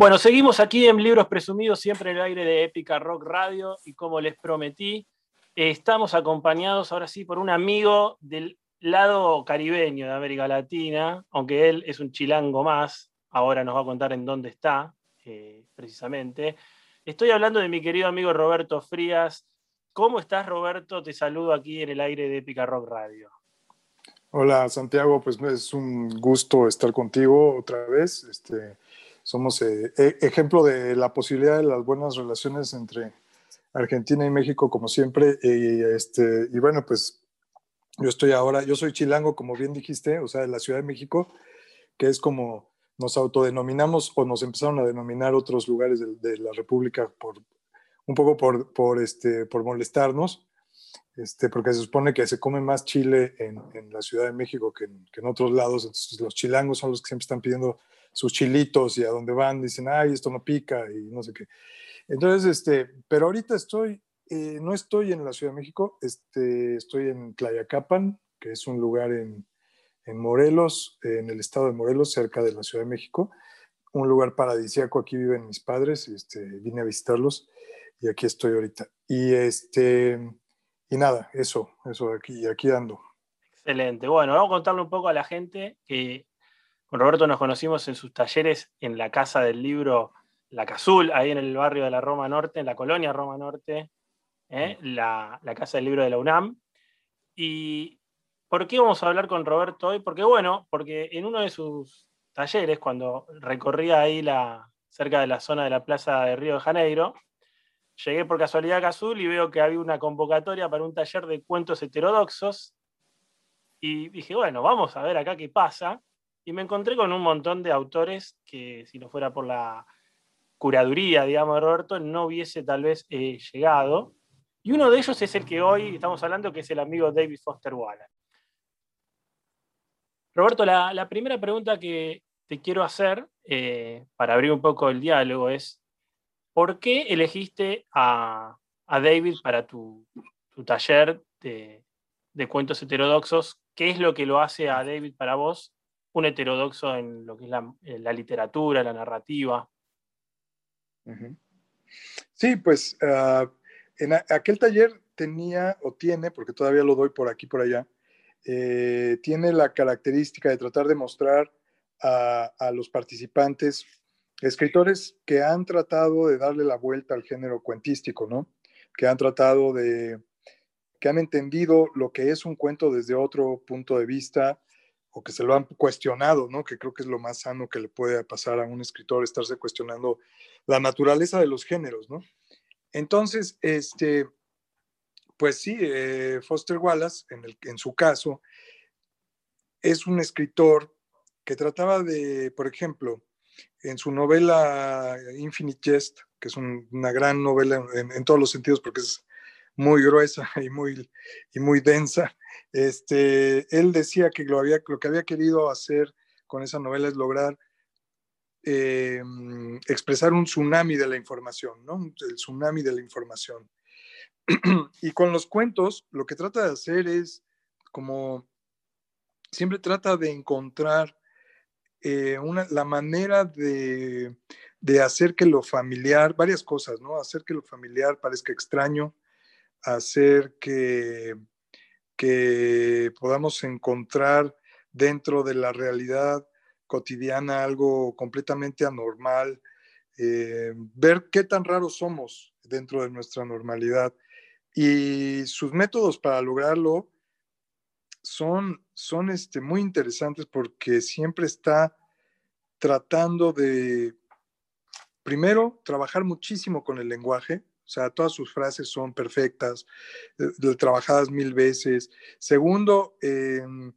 Bueno, seguimos aquí en Libros Presumidos, siempre en el aire de Épica Rock Radio, y como les prometí, estamos acompañados ahora sí por un amigo del lado caribeño de América Latina, aunque él es un chilango más, ahora nos va a contar en dónde está, eh, precisamente. Estoy hablando de mi querido amigo Roberto Frías. ¿Cómo estás, Roberto? Te saludo aquí en el aire de Épica Rock Radio. Hola, Santiago, pues es un gusto estar contigo otra vez. Este, somos eh, e, ejemplo de la posibilidad de las buenas relaciones entre Argentina y México, como siempre. Y, este, y bueno, pues yo estoy ahora, yo soy chilango, como bien dijiste, o sea, de la Ciudad de México, que es como nos autodenominamos o nos empezaron a denominar otros lugares de, la República por un poco por, por, este, por molestarnos, este, porque se supone que se come más chile en, en la Ciudad de México que en, que en, otros lados. Entonces, los chilangos son los que siempre están pidiendo sus chilitos y a donde van dicen, ay, esto no pica y no sé qué. Entonces, este, pero ahorita estoy, eh, no estoy en la Ciudad de México, este, estoy en Tlayacapan, que es un lugar en, en Morelos, en el estado de Morelos, cerca de la Ciudad de México. Un lugar paradisíaco, aquí viven mis padres, este, vine a visitarlos y aquí estoy ahorita. Y, este, y nada, eso, eso, aquí, aquí ando. Excelente. Bueno, vamos a contarle un poco a la gente que con Roberto nos conocimos en sus talleres en la Casa del Libro La Cazul, ahí en el barrio de la Roma Norte, en la colonia Roma Norte, ¿eh? la, la, Casa del Libro de la UNAM. ¿Y por qué vamos a hablar con Roberto hoy? Porque bueno, porque en uno de sus talleres, cuando recorría ahí la, cerca de la zona de la Plaza de Río de Janeiro, llegué por casualidad a Cazul y veo que había una convocatoria para un taller de cuentos heterodoxos. Y dije, bueno, vamos a ver acá qué pasa. Y me encontré con un montón de autores que si no fuera por la curaduría, digamos, Roberto, no hubiese tal vez eh, llegado. Y uno de ellos es el que hoy estamos hablando, que es el amigo David Foster Wallace. Roberto, la, primera pregunta que te quiero hacer, eh, para abrir un poco el diálogo, es, ¿por qué elegiste a, David para tu, taller de, de, cuentos heterodoxos? ¿Qué es lo que lo hace a David para vos un heterodoxo en lo que es la, literatura, la narrativa. Sí, pues ah, en aquel taller tenía o tiene, porque todavía lo doy por aquí por allá, eh, tiene la característica de tratar de mostrar a, a, los participantes escritores que han tratado de darle la vuelta al género cuentístico, ¿no? Que han tratado de, que han entendido lo que es un cuento desde otro punto de vista, o que se lo han cuestionado, ¿no? Que creo que es lo más sano que le puede pasar a un escritor, estarse cuestionando la naturaleza de los géneros, ¿no? Entonces, este, pues sí, eh, Foster Wallace, en, su caso, es un escritor que trataba de, por ejemplo, en su novela Infinite Jest, que es una gran novela en, todos los sentidos porque es muy gruesa y muy, y muy densa, este, él decía que lo, había, lo que había querido hacer con esa novela es lograr eh, expresar un tsunami de la información, ¿no? El tsunami de la información. y con los cuentos, lo que trata de hacer es como siempre trata de encontrar eh, una, la manera de, de, hacer que lo familiar, varias cosas, ¿no? Hacer que lo familiar parezca extraño, hacer que que podamos encontrar dentro de la realidad cotidiana algo completamente anormal, eh, ver qué tan raros somos dentro de nuestra normalidad. Y sus métodos para lograrlo son, son este, muy interesantes porque siempre está tratando de, primero, trabajar muchísimo con el lenguaje, o sea, todas sus frases son perfectas, eh, trabajadas mil veces. Segundo, em,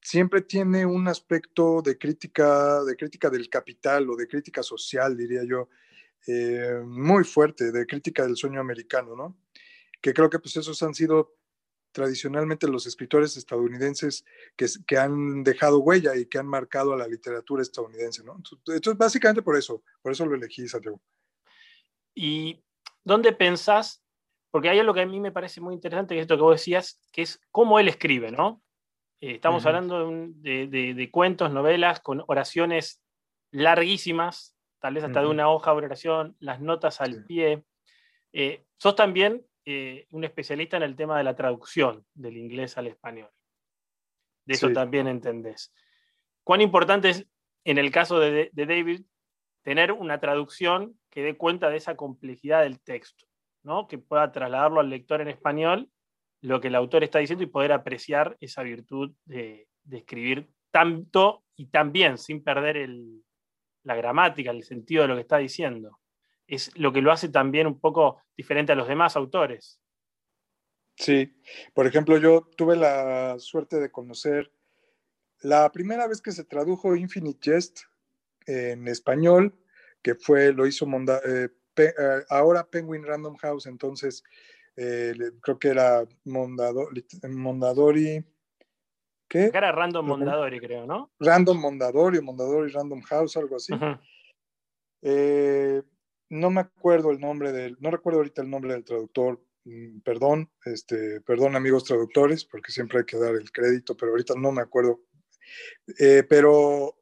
siempre tiene un aspecto de crítica, de crítica del capital o de crítica social, diría yo, eh, muy fuerte, de crítica del sueño americano, ¿no? Que creo que pues esos han sido tradicionalmente los escritores estadounidenses que, que, han dejado huella y que han marcado a la literatura estadounidense, ¿no? Entonces, básicamente por eso, por eso lo elegí, Santiago. Y ¿dónde pensás? Porque hay algo que a mí me parece muy interesante, que es esto que vos decías, que es cómo él escribe, ¿no? Eh, estamos hablando de, cuentos, novelas, con oraciones larguísimas, tal vez hasta de una hoja de oración, las notas al pie. Eh, sos también eh, un especialista en el tema de la traducción del inglés al español. De eso también entendés. ¿Cuán importante es, en el caso de, David, tener una traducción que dé cuenta de esa complejidad del texto, ¿no? que pueda trasladarlo al lector en español lo que el autor está diciendo y poder apreciar esa virtud de, escribir tanto y tan bien, sin perder la gramática, el sentido de lo que está diciendo. Es lo que lo hace también un poco diferente a los demás autores. Sí, por ejemplo, yo tuve la suerte de conocer la primera vez que se tradujo Infinite Jest en español, que fue, lo hizo eh, eh, ahora Penguin Random House, entonces eh, creo que era Mondadori. ¿Qué? Era Random Mondadori, creo, ¿no? Random Mondadori, Mondadori Random House, algo así. no me acuerdo el nombre del, no recuerdo ahorita el nombre del traductor, mm, perdón, este, perdón amigos traductores, porque siempre hay que dar el crédito, pero ahorita no me acuerdo pero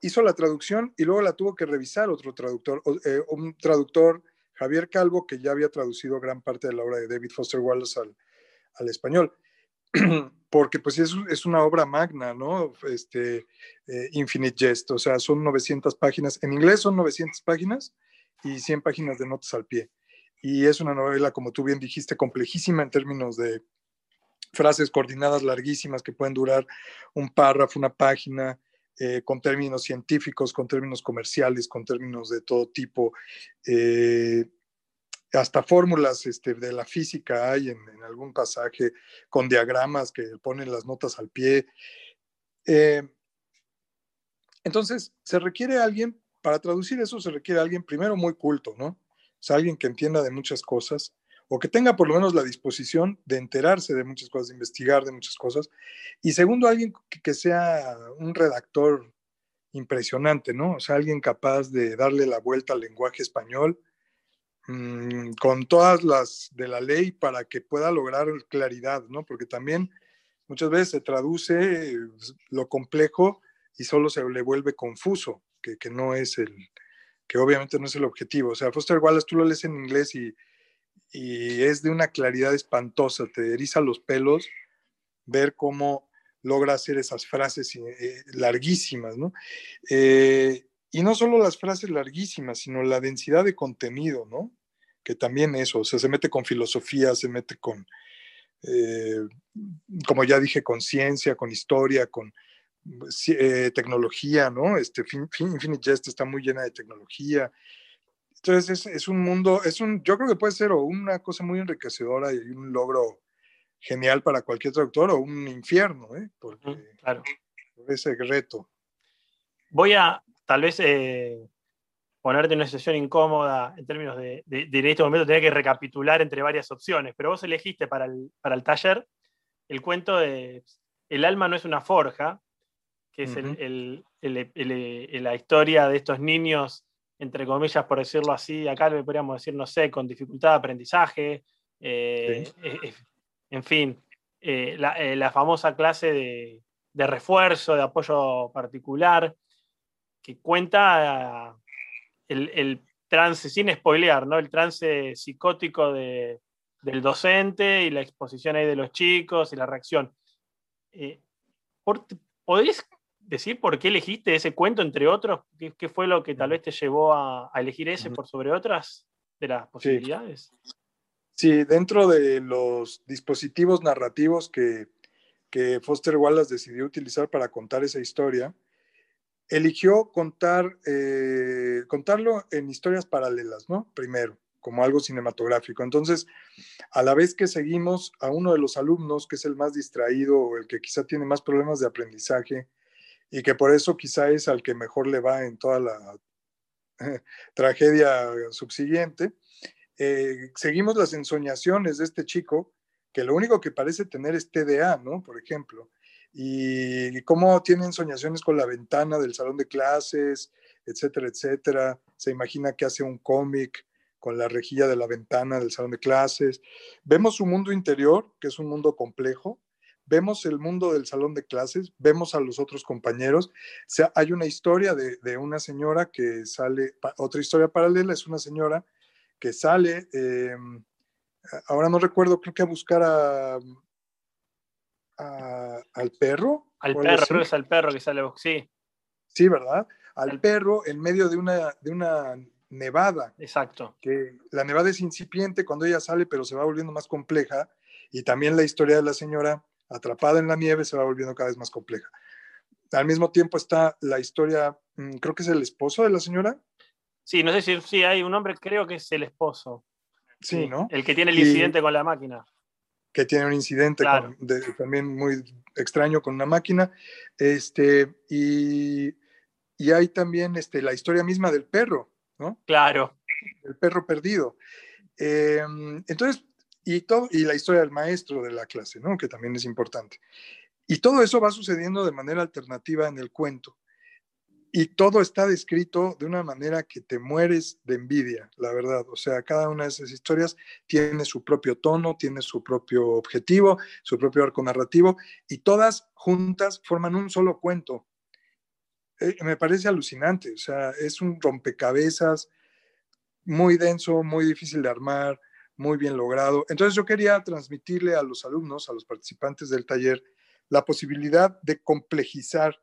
hizo la traducción y luego la tuvo que revisar otro traductor, eh, un traductor, Javier Calvo, que ya había traducido gran parte de la obra de David Foster Wallace al, español. Porque pues es, es, una obra magna, ¿no? Este, eh, Infinite Jest, o sea, son 900 páginas, en inglés son 900 páginas y 100 páginas de notas al pie. Y es una novela, como tú bien dijiste, complejísima en términos de, frases coordinadas larguísimas que pueden durar un párrafo, una página, eh, con términos científicos, con términos comerciales, con términos de todo tipo. Eh, hasta fórmulas este, de la física hay en, algún pasaje con diagramas que ponen las notas al pie. Eh, entonces, se requiere alguien, para traducir eso se requiere alguien primero muy culto, ¿no? O sea, alguien que entienda de muchas cosas, o que tenga por lo menos la disposición de enterarse de muchas cosas, de investigar de muchas cosas. Y segundo, alguien que, sea un redactor impresionante, ¿no? O sea, alguien capaz de darle la vuelta al lenguaje español mm, con todas las de la ley para que pueda lograr claridad, ¿no? Porque también muchas veces se traduce lo complejo y solo se le vuelve confuso, que, que no es el, que obviamente no es el objetivo. O sea, Foster Wallace tú lo lees en inglés y y es de una claridad espantosa, te eriza los pelos ver cómo logra hacer esas frases eh, larguísimas, ¿no? Eh, y no solo las frases larguísimas, sino la densidad de contenido, ¿no? Que también eso, o se mete con filosofía, se mete con, eh, como ya dije, con ciencia, con historia, con tecnología, ¿no? Este Infinite Jest está muy llena de tecnología, entonces es, un mundo, es un, yo creo que puede ser una cosa muy enriquecedora y un logro genial para cualquier traductor o un infierno, ¿eh? Porque, claro. Por ese reto. Voy a tal vez eh, ponerte en una situación incómoda en términos de, de, en este momento tener que recapitular entre varias opciones, pero vos elegiste para el, para el taller el cuento de El alma no es una forja, que es el, la historia de estos niños entre comillas, por decirlo así, acá le podríamos decir, no sé, con dificultad de aprendizaje, eh, eh, eh, en fin, la, famosa clase de, refuerzo, de apoyo particular, que cuenta el, trance, sin spoilear, ¿no? El trance psicótico del docente y la exposición ahí de los chicos y la reacción. ¿Podrías decir por qué elegiste ese cuento, entre otros? ¿Qué, fue lo que tal vez te llevó a, elegir ese por sobre otras de las posibilidades? Sí. dentro de los dispositivos narrativos que, Foster Wallace decidió utilizar para contar esa historia, eligió contar, eh, contarlo en historias paralelas, ¿no? Primero, como algo cinematográfico. Entonces, a la vez que seguimos a uno de los alumnos, que es el más distraído o el que quizá tiene más problemas de aprendizaje, y que por eso quizá es al que mejor le va en toda la tragedia subsiguiente. Eh, seguimos las ensoñaciones de este chico, que lo único que parece tener es TDA, ¿no? Por ejemplo, y cómo tiene ensoñaciones con la ventana del salón de clases, etcétera, etcétera. Se imagina que hace un cómic con la rejilla de la ventana del salón de clases. Vemos su mundo interior, que es un mundo complejo, vemos el mundo del salón de clases, vemos a los otros compañeros. O sea, hay una historia de, una señora que sale, otra historia paralela es una señora que sale, em, ahora no recuerdo, creo que a buscar a, al perro. Al perro, creo es al perro que sale, sí. Sí, ¿verdad? Al perro en medio de una, de una nevada. Exacto. Que la nevada es incipiente cuando ella sale, pero se va volviendo más compleja. Y también la historia de la señora atrapada en la nieve se va volviendo cada vez más compleja. Al mismo tiempo está la historia, mm, creo que es el esposo de la señora. Sí, no sé si sí, hay un hombre, creo que es el esposo. Sí, ¿no? El que tiene el incidente con la máquina. Que tiene un incidente también muy extraño con una máquina. Este, y, y hay también este, la historia misma del perro, ¿no? Claro. El perro perdido. Em, entonces, y, todo, y la historia del maestro de la clase, ¿no? Que también es importante. Y todo eso va sucediendo de manera alternativa en el cuento. Y todo está descrito de una manera que te mueres de envidia, la verdad. O sea, cada una de esas historias tiene su propio tono, tiene su propio objetivo, su propio arco narrativo, y todas juntas forman un solo cuento. Eh, me parece alucinante, o sea, es un rompecabezas muy denso, muy difícil de armar, muy bien logrado. Entonces yo quería transmitirle a los alumnos, a los participantes del taller, la posibilidad de complejizar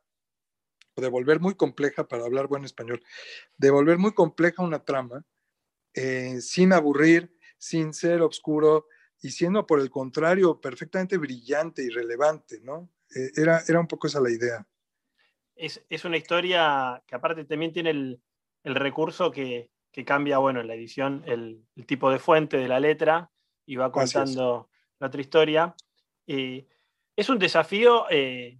o de volver muy compleja, para hablar buen español, de volver muy compleja una trama, eh, sin aburrir, sin ser oscuro y siendo por el contrario perfectamente brillante y relevante, ¿no? Eh, era, era un poco esa la idea es, una historia que aparte también tiene el, recurso que, cambia, bueno, en la edición, el, tipo de fuente de la letra y va contando la otra historia. Eh, es un desafío, eh,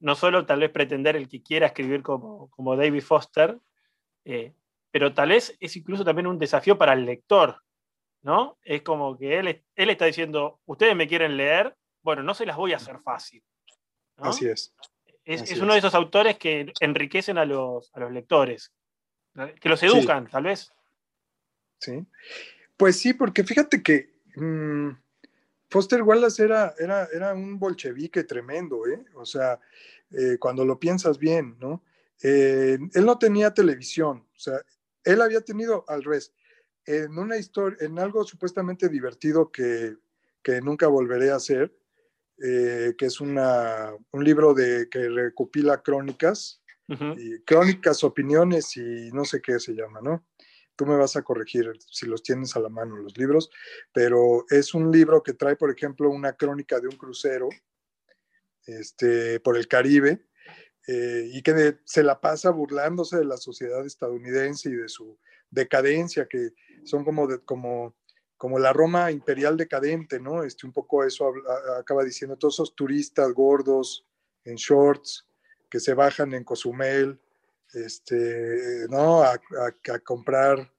no solo tal vez pretender el que quiera escribir como, como David Foster, eh, pero tal vez es incluso también un desafío para el lector, ¿no? Es como que él, él está diciendo, ustedes me quieren leer, bueno, no se las voy a hacer fácil. Así es. Es, uno de esos autores que enriquecen a los, lectores, que los educan, tal vez. Sí. Pues sí, porque fíjate que mm, Foster Wallace era, era, era, un bolchevique tremendo, ¿eh? O sea, eh, cuando lo piensas bien, ¿no? Eh, él no tenía televisión, o sea, él había tenido al revés, en una historia, en algo supuestamente divertido que, que nunca volveré a hacer, eh, que es una, un libro de, que recopila crónicas, y crónicas, opiniones y no sé qué se llama, ¿no? Tú me vas a corregir si los tienes a la mano los libros, pero es un libro que trae, por ejemplo, una crónica de un crucero este, por el Caribe eh, y que se la pasa burlándose de la sociedad estadounidense y de su decadencia, que son como, como como la Roma imperial decadente, ¿no? Este, un poco eso acaba diciendo, todos esos turistas gordos en shorts que se bajan en Cozumel, este, ¿no? A, comprar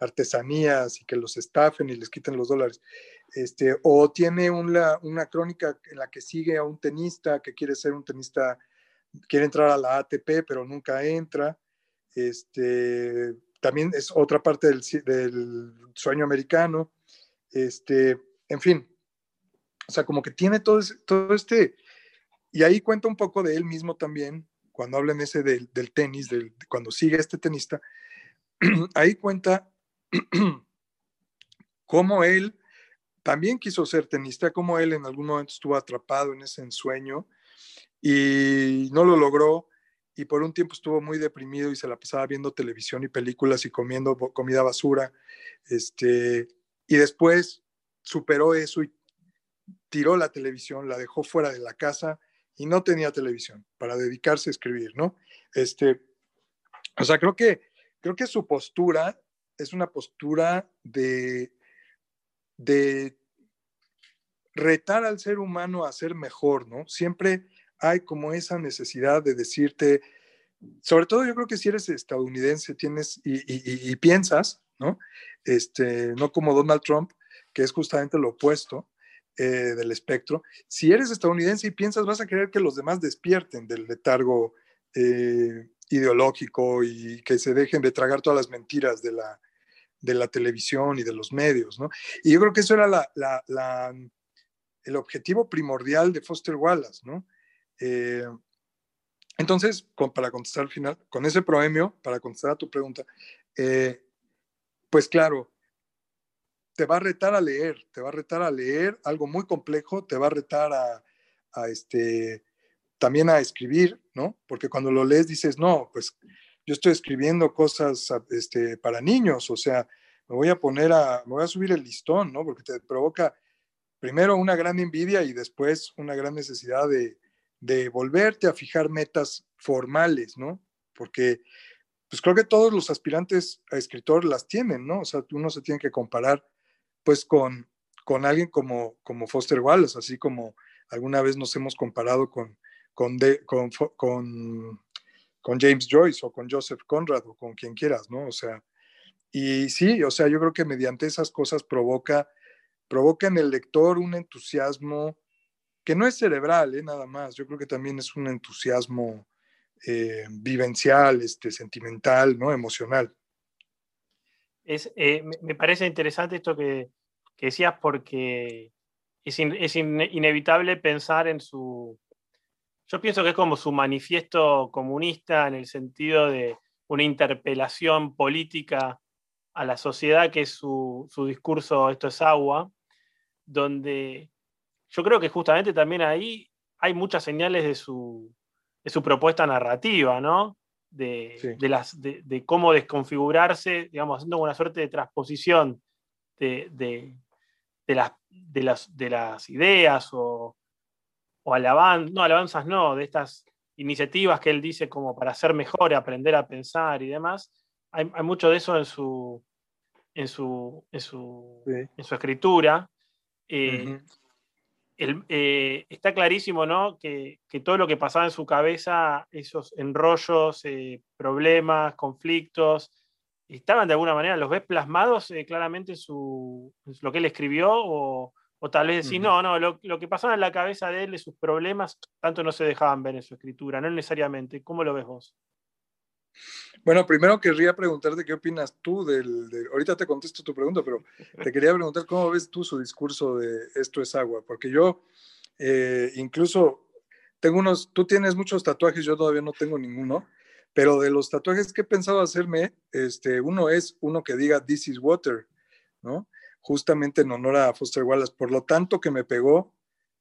artesanías y que los estafen y les quiten los dólares. Este, o tiene una, una crónica en la que sigue a un tenista que quiere ser un tenista, quiere entrar a la ATP, pero nunca entra. Este, también es otra parte del, del sueño americano. Este, en fin, o sea, como que tiene todo, todo este, y ahí cuenta un poco de él mismo también, cuando habla en ese del, tenis, del, cuando sigue este tenista, ahí cuenta cómo él también quiso ser tenista, cómo él en algún momento estuvo atrapado en ese ensueño y no lo logró y por un tiempo estuvo muy deprimido y se la pasaba viendo televisión y películas y comiendo comida basura. Este, y después superó eso y tiró la televisión, la dejó fuera de la casa y no tenía televisión para dedicarse a escribir, ¿no? Este, o sea, creo que, creo que su postura es una postura de, de retar al ser humano a ser mejor, ¿no? Siempre hay como esa necesidad de decirte, sobre todo yo creo que si eres estadounidense tienes y piensas, ¿no? Este, no como Donald Trump, que es justamente lo opuesto eh, del espectro. Si eres estadounidense y piensas, vas a querer que los demás despierten del letargo eh, ideológico y que se dejen de tragar todas las mentiras de la, de la televisión y de los medios, ¿no? Y yo creo que eso era el objetivo primordial de Foster Wallace, ¿no? Eh, entonces, para contestar al final, con ese proemio, para contestar a tu pregunta, eh, pues claro, te va a retar a leer, te va a retar a leer algo muy complejo, te va a retar a, este, también a escribir, ¿no? Porque cuando lo lees dices, no, pues yo estoy escribiendo cosas este, para niños, o sea, me voy a poner a, me voy a subir el listón, ¿no? Porque te provoca primero una gran envidia y después una gran necesidad de, de volverte a fijar metas formales, ¿no? Porque pues creo que todos los aspirantes a escritor las tienen, ¿no? O sea, uno se tiene que comparar pues con, con alguien como, como Foster Wallace, así como alguna vez nos hemos comparado con, con, con, con, con, James Joyce o con Joseph Conrad o con quien quieras, ¿no? O sea, y sí, o sea, yo creo que mediante esas cosas provoca, provoca en el lector un entusiasmo que no es cerebral, ¿eh? nada más, yo creo que también es un entusiasmo eh, vivencial, este, sentimental, ¿no? Emocional. Eh, me parece interesante esto que, decías porque es, es inevitable pensar en su... Yo pienso que es como su manifiesto comunista en el sentido de una interpelación política a la sociedad, que es su, su discurso Esto es agua, donde yo creo que justamente también ahí hay muchas señales de su, de su propuesta narrativa, ¿no? De, de, las, de, cómo desconfigurarse, digamos, haciendo una suerte de transposición de, de las, de las, de las ideas o, o alabanzas, no, alabanzas no, de estas iniciativas que él dice como para ser mejor, aprender a pensar y demás. Hay, mucho de eso en su, en su, en su, en su escritura. Eh, eh, está clarísimo ¿no? Que, que, todo lo que pasaba en su cabeza, esos enrollos, eh, problemas, conflictos, estaban de alguna manera, los ves plasmados eh, claramente en, su, lo que él escribió o, o tal vez decís, no, no, lo, lo, que pasaba en la cabeza de él, de sus problemas, tanto no se dejaban ver en su escritura, no necesariamente. ¿Cómo lo ves vos? Bueno, primero querría preguntarte qué opinas tú del, ahorita te contesto tu pregunta, pero te quería preguntar cómo ves tú su discurso de esto es agua, porque yo eh, incluso tengo unos, tú tienes muchos tatuajes, yo todavía no tengo ninguno, pero de los tatuajes que he pensado hacerme, este, uno es uno que diga This is Water, ¿no? Justamente en honor a Foster Wallace. Por lo tanto, que me pegó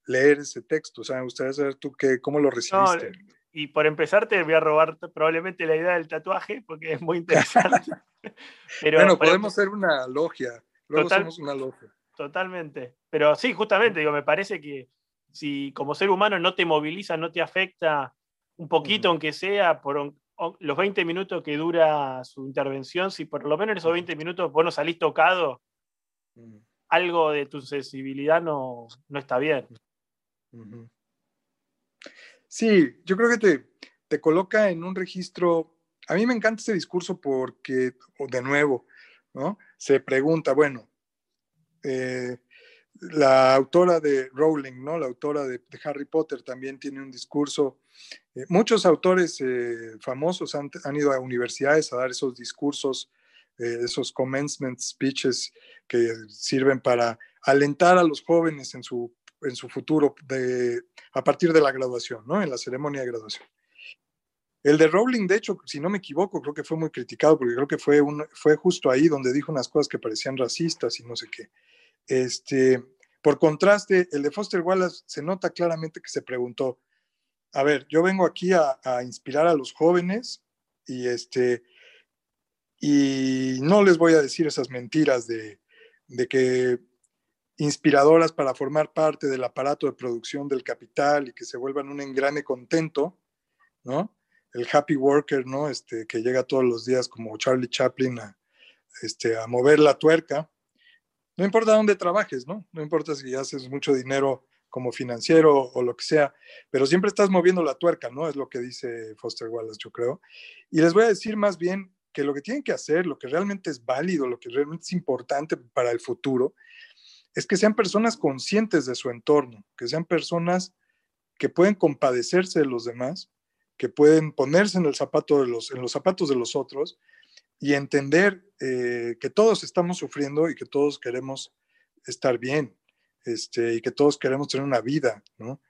leer ese texto. O sea, me gustaría saber tú qué, cómo lo recibiste. Y por empezar, te voy a robar probablemente la idea del tatuaje, porque es muy interesante. pero, bueno, podemos ser una logia. Luego somos una logia. Totalmente. Pero sí, justamente, digo, me parece que si como ser humano no te moviliza, no te afecta un poquito, aunque sea por, los 20 minutos que dura su intervención, si por lo menos en esos 20 minutos vos no salís tocado, mm. algo de tu sensibilidad no, no está bien. Sí, yo creo que te, te coloca en un registro. A mí me encanta ese discurso porque, de nuevo, ¿no? Se pregunta, bueno, eh, la autora de Rowling, ¿no? La autora de, Harry Potter también tiene un discurso. Eh, muchos autores eh, famosos han, ido a universidades a dar esos discursos, esos commencement speeches que sirven para alentar a los jóvenes en su, en su futuro de, a partir de la graduación, ¿no? En la ceremonia de graduación. El de Rowling, de hecho, si no me equivoco, creo que fue muy criticado porque creo que fue, un, fue justo ahí donde dijo unas cosas que parecían racistas y no sé qué. Este, por contraste, el de Foster Wallace se nota claramente que se preguntó, a ver, yo vengo aquí a, inspirar a los jóvenes y, este, y no les voy a decir esas mentiras de, de que inspiradoras para formar parte del aparato de producción del capital y que se vuelvan un engrane contento, ¿no? El happy worker, ¿no? Este, que llega todos los días como Charlie Chaplin a, este, a mover la tuerca. No importa dónde trabajes, ¿no? No importa si haces mucho dinero como financiero o lo que sea, pero siempre estás moviendo la tuerca, ¿no? Es lo que dice Foster Wallace, yo creo. Y les voy a decir más bien que lo que tienen que hacer, lo que realmente es válido, lo que realmente es importante para el futuro, es que sean personas conscientes de su entorno, que sean personas que pueden compadecerse de los demás, que pueden ponerse en el zapato de los, en los zapatos de los otros y entender eh, que todos estamos sufriendo y que todos queremos estar bien. este, y que todos queremos tener una vida, ¿no?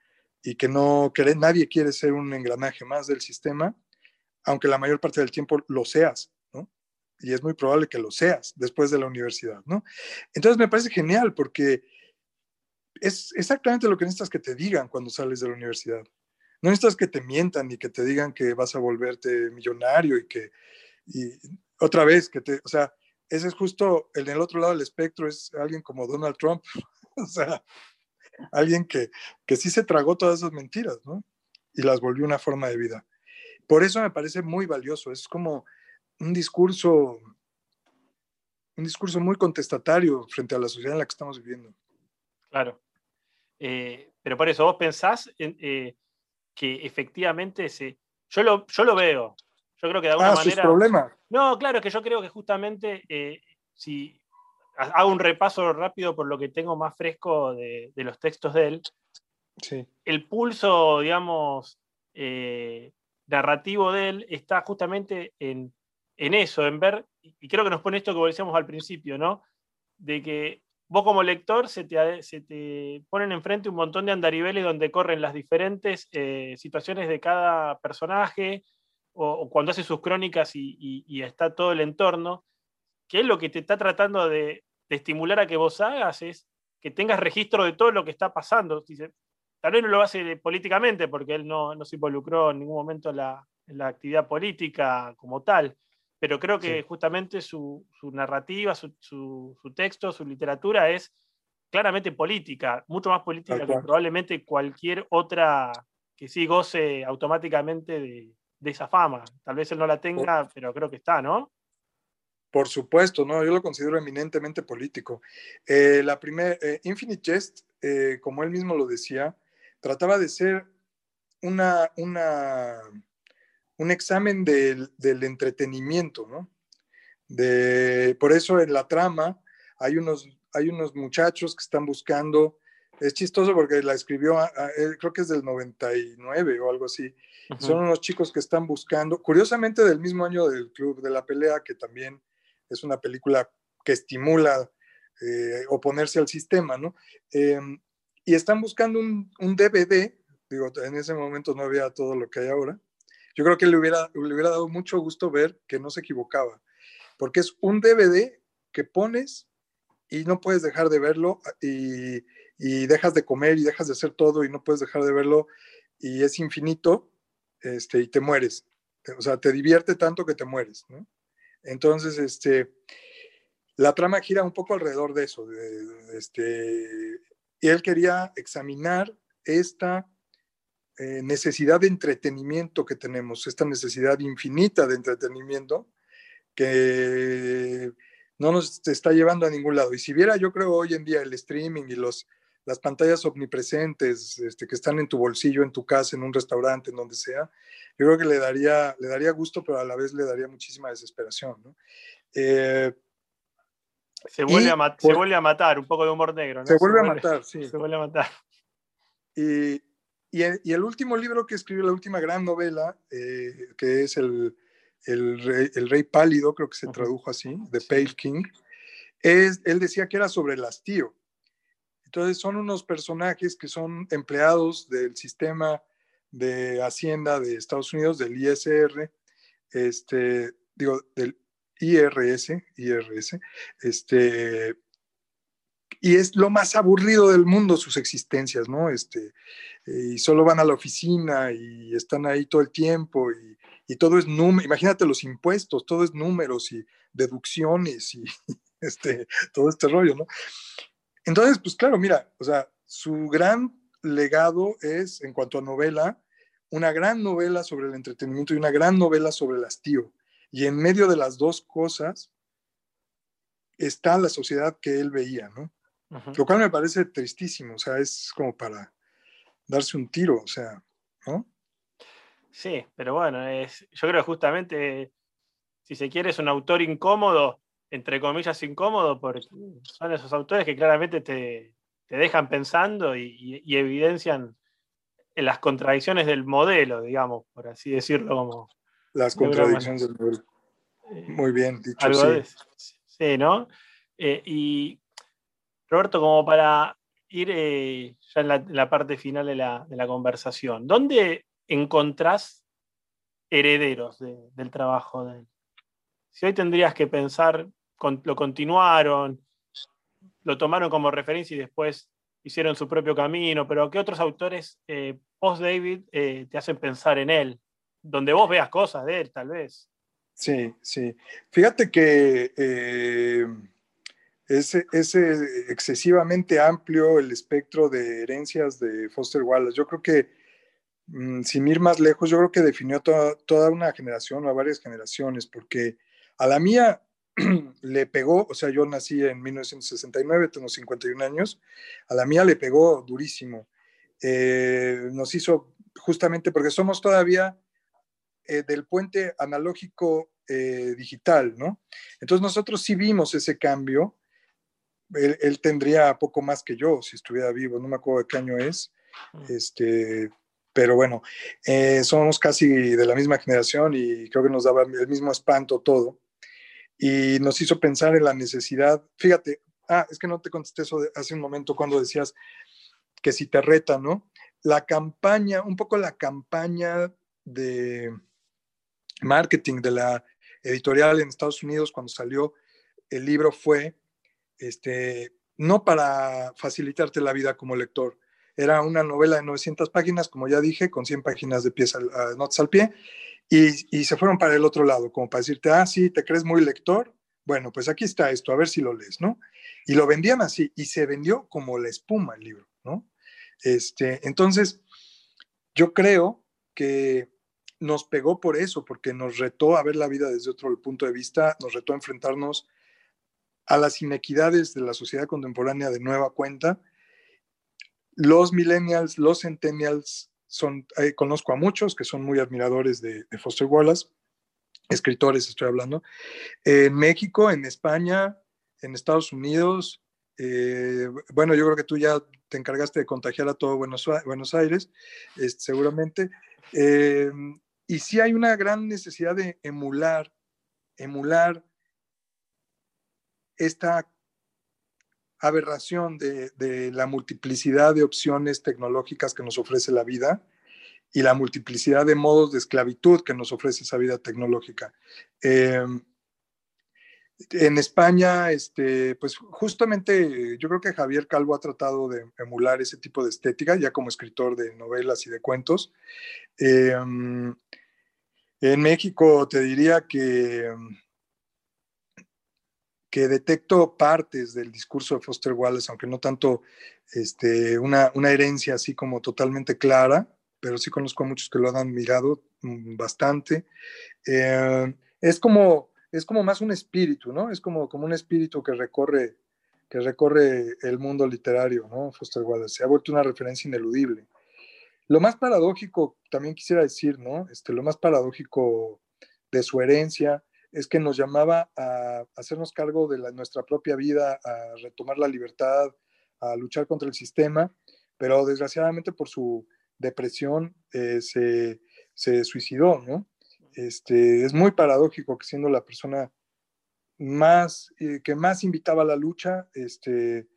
Y que no quiere, nadie quiere ser un engranaje más del sistema, aunque la mayor parte del tiempo lo seas. Y es muy probable que lo seas después de la universidad, ¿no? Entonces me parece genial porque es exactamente lo que necesitas que te digan cuando sales de la universidad. No necesitas que te mientan ni que te digan que vas a volverte millonario y que, y otra vez, que te, o sea, ese es justo, el del otro lado del espectro es alguien como Donald Trump, o sea, alguien que, que sí se tragó todas esas mentiras, ¿no? Y las volvió una forma de vida. Por eso me parece muy valioso, es como un discurso, un discurso muy contestatario frente a la sociedad en la que estamos viviendo. Claro. Eh, pero por eso, vos pensás eh, que efectivamente se. Yo lo, yo lo veo. Yo creo que de alguna ah, manera. problema. No, claro, es que yo creo que justamente eh, si hago un repaso rápido por lo que tengo más fresco de, los textos de él, sí. el pulso, digamos, narrativo de él está justamente en, en, eso, en ver, y creo que nos pone esto que decíamos al principio, ¿no? De que vos como lector se te, se te, ponen enfrente un montón de andariveles donde corren las diferentes eh, situaciones de cada personaje o, cuando hace sus crónicas y, está todo el entorno, que es lo que te está tratando de, estimular a que vos hagas, es que tengas registro de todo lo que está pasando. Tal vez no lo hace políticamente porque él no, no se involucró en ningún momento en la, en la actividad política como tal, pero creo que justamente su, narrativa, su, texto, su literatura es claramente política, mucho más política que probablemente cualquier otra que sí goce automáticamente de, esa fama. Tal vez él no la tenga, pero creo que está, ¿no? Por supuesto, no, yo lo considero eminentemente político. Eh, la primera, eh, Infinite Jest, eh, como él mismo lo decía, trataba de ser una, una un examen del, entretenimiento, ¿no? De, por eso en la trama hay unos, hay unos muchachos que están buscando, es chistoso porque la escribió, creo que es del 99 o algo así, son unos chicos que están buscando, curiosamente del mismo año del Club de la Pelea, que también es una película que estimula eh, oponerse al sistema, ¿no? Em, y están buscando un, un DVD, digo, en ese momento no había todo lo que hay ahora, yo creo que le hubiera, le hubiera dado mucho gusto ver que no se equivocaba, porque es un DVD que pones y no puedes dejar de verlo y, y, dejas de comer y dejas de hacer todo y no puedes dejar de verlo y es infinito este, y te mueres. O sea, te divierte tanto que te mueres. Entonces, este, la trama gira un poco alrededor de eso. De, este, y él quería examinar esta eh, necesidad de entretenimiento que tenemos, esta necesidad infinita de entretenimiento que no nos está llevando a ningún lado. Y si viera, yo creo hoy en día el streaming y los, las pantallas omnipresentes este, que están en tu bolsillo, en tu casa, en un restaurante, en donde sea, yo creo que le daría, le daría gusto, pero a la vez le daría muchísima desesperación. Eh, se, vuelve a se vuelve a matar, un poco de humor negro. Se, vuelve a matar, sí. Se vuelve a matar. Y, y el, último libro que escribió, la última gran novela, eh, que es el, el, rey, Pálido, creo que se tradujo así, The Pale King, es, él decía que era sobre el hastío. Entonces son unos personajes que son empleados del sistema de Hacienda de Estados Unidos, del ISR, este, digo, del IRS, IRS, este, y es lo más aburrido del mundo sus existencias, ¿no? Este, y solo van a la oficina y están ahí todo el tiempo y, todo es número, imagínate los impuestos, todo es números y deducciones y este, todo este rollo, ¿no? Entonces, pues claro, mira, o sea, su gran legado es, en cuanto a novela, una gran novela sobre el entretenimiento y una gran novela sobre el hastío. Y en medio de las dos cosas está la sociedad que él veía, ¿no? Lo cual me parece tristísimo, o sea, es como para darse un tiro, o sea, ¿no? Sí, pero bueno, es, yo creo que justamente, si se quiere, es un autor incómodo, entre comillas incómodo, porque son esos autores que claramente te, dejan pensando y, evidencian las contradicciones del modelo, digamos, por así decirlo. Como, las contradicciones del modelo. Eh, Muy bien, dicho sí. sí, ¿no? Eh, y Roberto, como para ir eh, ya en la, parte final de la, conversación. ¿Dónde encontrás herederos del trabajo de él? Si hoy tendrías que pensar, lo continuaron, lo tomaron como referencia y después hicieron su propio camino, pero ¿qué otros autores eh, post-David eh, te hacen pensar en él? Donde vos veas cosas de él, tal vez. Sí, sí. Fíjate que eh, es, excesivamente amplio el espectro de herencias de Foster Wallace. Yo creo que, mm, sin ir más lejos, yo creo que definió toda, toda una generación o varias generaciones, porque a la mía le pegó, o sea, yo nací en 1969, tengo 51 años, a la mía le pegó durísimo. Eh, nos hizo justamente porque somos todavía eh, del puente analógico eh, digital, ¿no? Entonces nosotros sí vimos ese cambio. Él, tendría poco más que yo si estuviera vivo, no me acuerdo de qué año es, mm. este, pero bueno, somos casi de la misma generación y creo que nos daba el mismo espanto todo y nos hizo pensar en la necesidad. Fíjate, ah, es que no te contesté eso hace un momento cuando decías que si te reta, ¿no? La campaña, un poco la campaña de marketing de la editorial en Estados Unidos cuando salió el libro fue, este, no para facilitarte la vida como lector, era una novela de 900 páginas, como ya dije, con 100 páginas de pies al, notas al pie, y, se fueron para el otro lado, como para decirte, ah, sí, te crees muy lector. Bueno, pues aquí está esto, a ver si lo lees, ¿no? Y lo vendían así, y se vendió como la espuma el libro, ¿no? Este, entonces, yo creo que nos pegó por eso, porque nos retó a ver la vida desde otro punto de vista, nos retó a enfrentarnos a las inequidades de la sociedad contemporánea de nueva cuenta. Los millennials, los centennials son, eh, conozco a muchos que son muy admiradores de, Foster Wallace, escritores estoy hablando, en México, en España, en Estados Unidos. Eh, bueno, yo creo que tú ya te encargaste de contagiar a todo Buenos, Buenos Aires, seguramente. Eh, y sí hay una gran necesidad de emular, emular esta aberración de, la multiplicidad de opciones tecnológicas que nos ofrece la vida y la multiplicidad de modos de esclavitud que nos ofrece esa vida tecnológica. Em, en España, este, pues justamente yo creo que Javier Calvo ha tratado de emular ese tipo de estética, ya como escritor de novelas y de cuentos. Em, en México te diría que que detecto partes del discurso de Foster Wallace, aunque no tanto este, una, herencia así como totalmente clara, pero sí conozco a muchos que lo han admirado mm, bastante. Eh, es, como, es como más un espíritu, ¿no? Es como, como un espíritu que recorre, que recorre el mundo literario, ¿no? Foster Wallace. Se ha vuelto una referencia ineludible. Lo más paradójico, también quisiera decir, ¿no? Este, lo más paradójico de su herencia es que nos llamaba a hacernos cargo de nuestra propia vida, a retomar la libertad, a luchar contra el sistema, pero desgraciadamente por su depresión eh, se, suicidó, ¿no? Este, es muy paradójico que siendo la persona más, eh, que más invitaba a la lucha, este,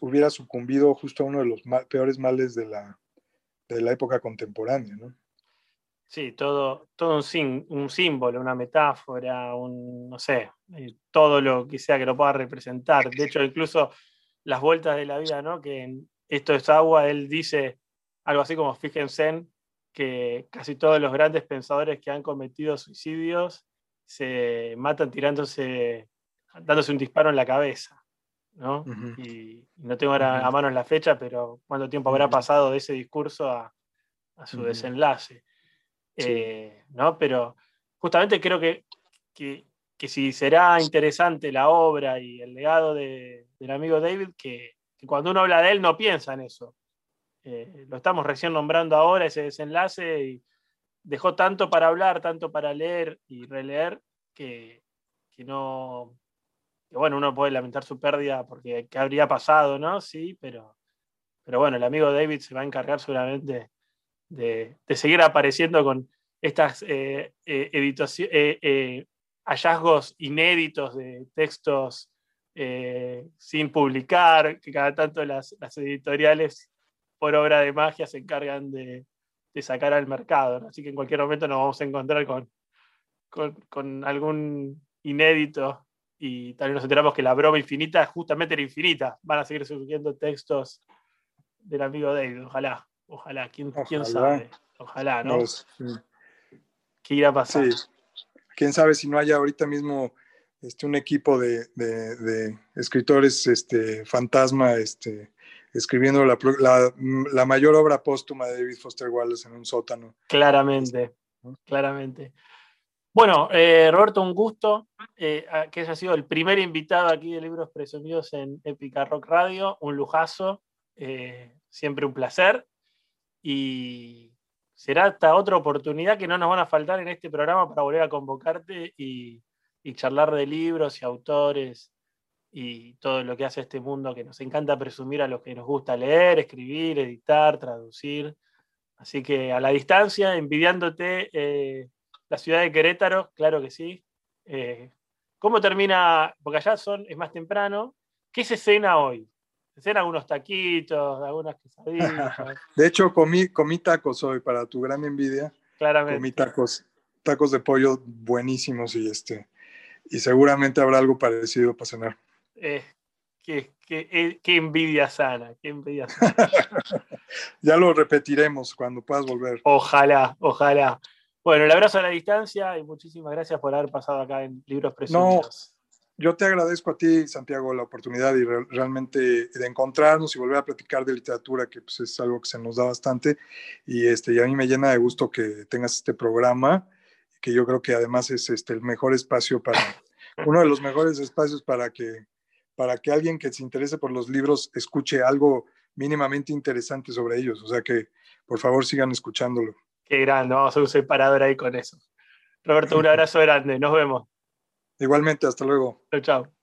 hubiera sucumbido justo a uno de los peores males de la, de la época contemporánea, ¿no? Sí, todo, todo un, un, símbolo, una metáfora, un, no sé, eh, todo lo que sea que lo pueda representar. De hecho, incluso las vueltas de la vida, ¿no? Que esto es agua, él dice algo así como, fíjense que casi todos los grandes pensadores que han cometido suicidios se matan tirándose, dándose un disparo en la cabeza, ¿no? Y no tengo ahora a mano la fecha, pero cuánto tiempo habrá pasado de ese discurso a, a su desenlace. Eh, ¿no? Pero justamente creo que, que, si será interesante la obra y el legado del amigo David, que, cuando uno habla de él no piensa en eso. Eh, lo estamos recién nombrando ahora, ese desenlace, y dejó tanto para hablar, tanto para leer y releer, que, no, bueno, uno puede lamentar su pérdida porque qué habría pasado, ¿no? Sí, pero, pero bueno, el amigo David se va a encargar seguramente de, seguir apareciendo con estas eh, eh, eh, hallazgos inéditos de textos sin publicar, que cada tanto las, editoriales por obra de magia se encargan de, sacar al mercado. Así que en cualquier momento nos vamos a encontrar con, con, algún inédito y también nos enteramos que la broma infinita justamente era infinita. Van a seguir surgiendo textos del amigo David, ojalá, ojalá, quién, sabe, ojalá, ¿no? ¿Qué irá a pasar? Quién sabe si no haya ahorita mismo este, un equipo de, escritores este, fantasma este, escribiendo la, mayor obra póstuma de David Foster Wallace en un sótano. Claramente, claramente. Bueno, eh, Roberto, un gusto eh, que haya sido el primer invitado aquí de Libros Presumidos en Épica Rock Radio, un lujazo, eh, siempre un placer. Y será hasta otra oportunidad que no nos van a faltar en este programa para volver a convocarte y, y charlar de libros y autores y todo lo que hace este mundo que nos encanta presumir a los que nos gusta leer, escribir, editar, traducir. Así que a la distancia, envidiándote eh, la ciudad de Querétaro, claro que sí. Eh, ¿Cómo termina? Porque allá son, es más temprano. ¿Qué se cena hoy? ¿Se cena algunos taquitos, algunas quesadillas? De hecho, comí, comí tacos hoy, para tu gran envidia. Claramente. Comí tacos, tacos de pollo buenísimos y este y seguramente habrá algo parecido para cenar. Eh, qué, eh, qué, envidia sana, qué envidia ya lo repetiremos cuando puedas volver. Ojalá, ojalá. Bueno, el abrazo a la distancia y muchísimas gracias por haber pasado acá en Libros Presumidos. No, yo te agradezco a ti, Santiago, la oportunidad y realmente de encontrarnos y volver a platicar de literatura, que pues, es algo que se nos da bastante. Y, este, y a mí me llena de gusto que tengas este programa que yo creo que además es este, el mejor espacio para, uno de los mejores espacios para que, para que alguien que se interese por los libros escuche algo mínimamente interesante sobre ellos. O sea que, por favor, sigan escuchándolo. Qué grande, vamos a hacer un ahí con eso. Roberto, un abrazo grande, nos vemos. Igualmente, hasta luego. Chao, chao.